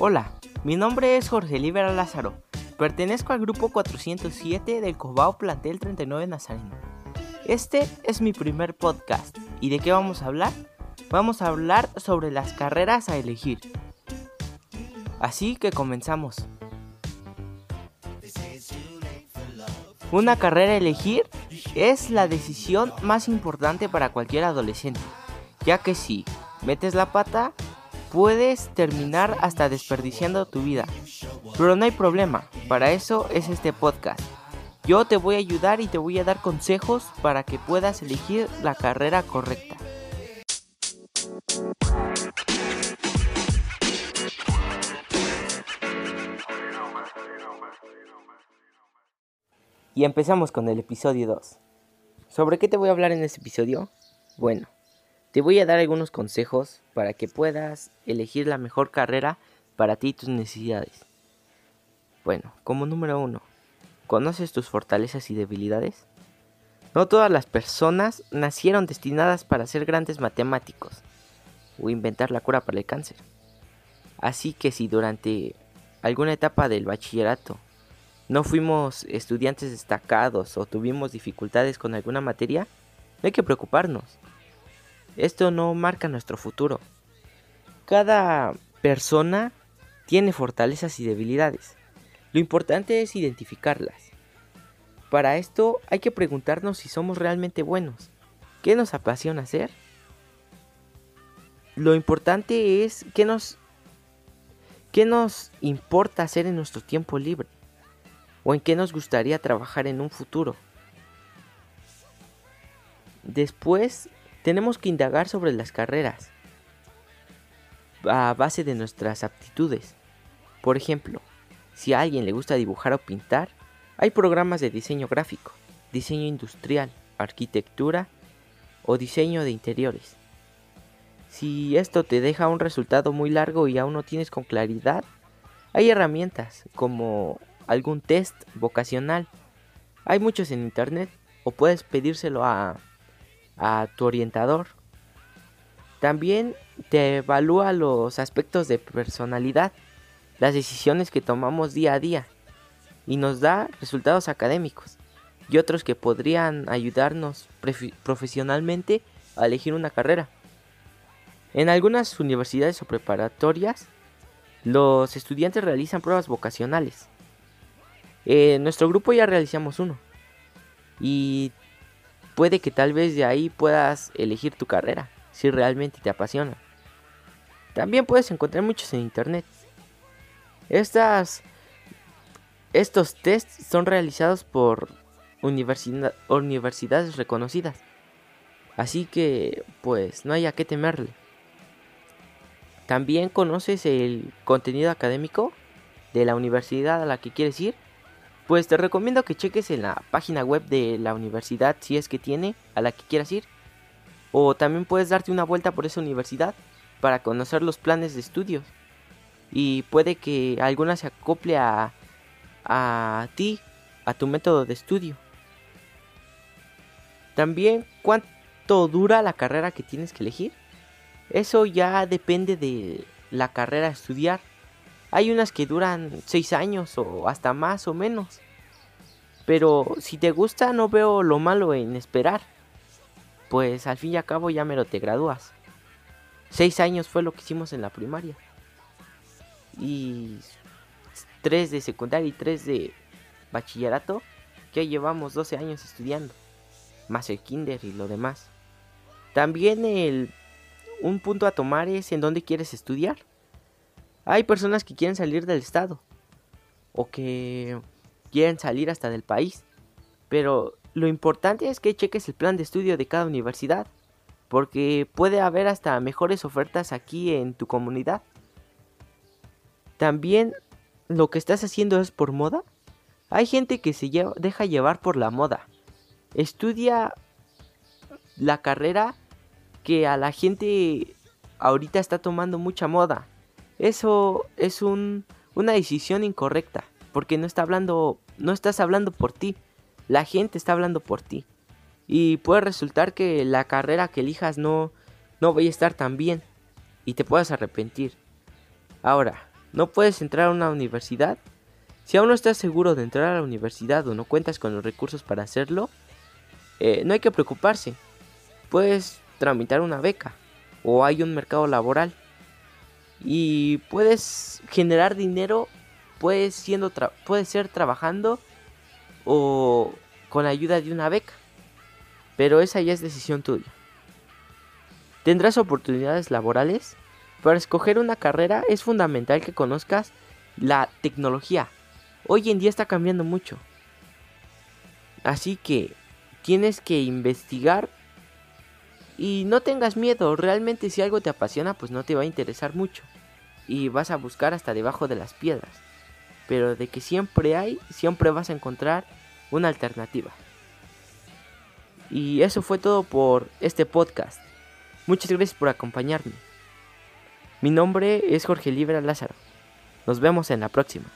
Hola, mi nombre es Jorge Libera Lázaro. Pertenezco al grupo 407 del Cobao Plantel 39 Nazareno. Este es mi primer podcast. ¿Y de qué vamos a hablar? Vamos a hablar sobre las carreras a elegir. Así que comenzamos. Una carrera a elegir es la decisión más importante para cualquier adolescente, ya que si metes la pata, puedes terminar hasta desperdiciando tu vida. Pero no hay problema, para eso es este podcast. Yo te voy a ayudar y te voy a dar consejos para que puedas elegir la carrera correcta. Y empezamos con el episodio 2. ¿Sobre qué te voy a hablar en este episodio? Bueno, te voy a dar algunos consejos para que puedas elegir la mejor carrera para ti y tus necesidades. Bueno, como número uno, ¿conoces tus fortalezas y debilidades? No todas las personas nacieron destinadas para ser grandes matemáticos o inventar la cura para el cáncer. Así que si durante alguna etapa del bachillerato no fuimos estudiantes destacados o tuvimos dificultades con alguna materia, no hay que preocuparnos. Esto no marca nuestro futuro. Cada persona tiene fortalezas y debilidades. Lo importante es identificarlas. Para esto hay que preguntarnos si somos realmente buenos. ¿Qué nos apasiona hacer? Lo importante es qué nos qué nos importa hacer en nuestro tiempo libre o en qué nos gustaría trabajar en un futuro. Después tenemos que indagar sobre las carreras a base de nuestras aptitudes. Por ejemplo, si a alguien le gusta dibujar o pintar, hay programas de diseño gráfico, diseño industrial, arquitectura o diseño de interiores. Si esto te deja un resultado muy largo y aún no tienes con claridad, hay herramientas como algún test vocacional. Hay muchos en internet o puedes pedírselo a a tu orientador. También te evalúa los aspectos de personalidad, las decisiones que tomamos día a día y nos da resultados académicos y otros que podrían ayudarnos profesionalmente a elegir una carrera. En algunas universidades o preparatorias, los estudiantes realizan pruebas vocacionales. En nuestro grupo ya realizamos uno. Y puede que tal vez de ahí puedas elegir tu carrera, si realmente te apasiona. También puedes encontrar muchos en internet. Estas, estos tests son realizados por universidades reconocidas. Así que, pues, no hay a qué temerle. También conoces el contenido académico de la universidad a la que quieres ir pues te recomiendo que cheques en la página web de la universidad si es que tiene a la que quieras ir. O también puedes darte una vuelta por esa universidad para conocer los planes de estudios. Y puede que alguna se acople a, a ti, a tu método de estudio. También cuánto dura la carrera que tienes que elegir. Eso ya depende de la carrera a estudiar. Hay unas que duran 6 años o hasta más o menos. Pero si te gusta no veo lo malo en esperar. Pues al fin y al cabo ya me lo te gradúas. 6 años fue lo que hicimos en la primaria. Y 3 de secundaria y 3 de bachillerato. Que llevamos 12 años estudiando. Más el kinder y lo demás. También el, un punto a tomar es en dónde quieres estudiar. Hay personas que quieren salir del estado o que quieren salir hasta del país. Pero lo importante es que cheques el plan de estudio de cada universidad, porque puede haber hasta mejores ofertas aquí en tu comunidad. También lo que estás haciendo es por moda. Hay gente que se deja llevar por la moda. Estudia la carrera que a la gente ahorita está tomando mucha moda. Eso es un, una decisión incorrecta, porque no está hablando, no estás hablando por ti, la gente está hablando por ti. Y puede resultar que la carrera que elijas no, no vaya a estar tan bien y te puedas arrepentir. Ahora, ¿No puedes entrar a una universidad? Si aún no estás seguro de entrar a la universidad o no cuentas con los recursos para hacerlo, eh, no hay que preocuparse. Puedes tramitar una beca o hay un mercado laboral y puedes generar dinero, puedes, siendo puede ser trabajando o con la ayuda de una beca. Pero esa ya es decisión tuya. Tendrás oportunidades laborales. Para escoger una carrera es fundamental que conozcas la tecnología. Hoy en día está cambiando mucho. Así que tienes que investigar y no tengas miedo. Realmente si algo te apasiona pues no te va a interesar mucho. Y vas a buscar hasta debajo de las piedras. Pero de que siempre hay, siempre vas a encontrar una alternativa. Y eso fue todo por este podcast. Muchas gracias por acompañarme. Mi nombre es Jorge Libra Lázaro. Nos vemos en la próxima.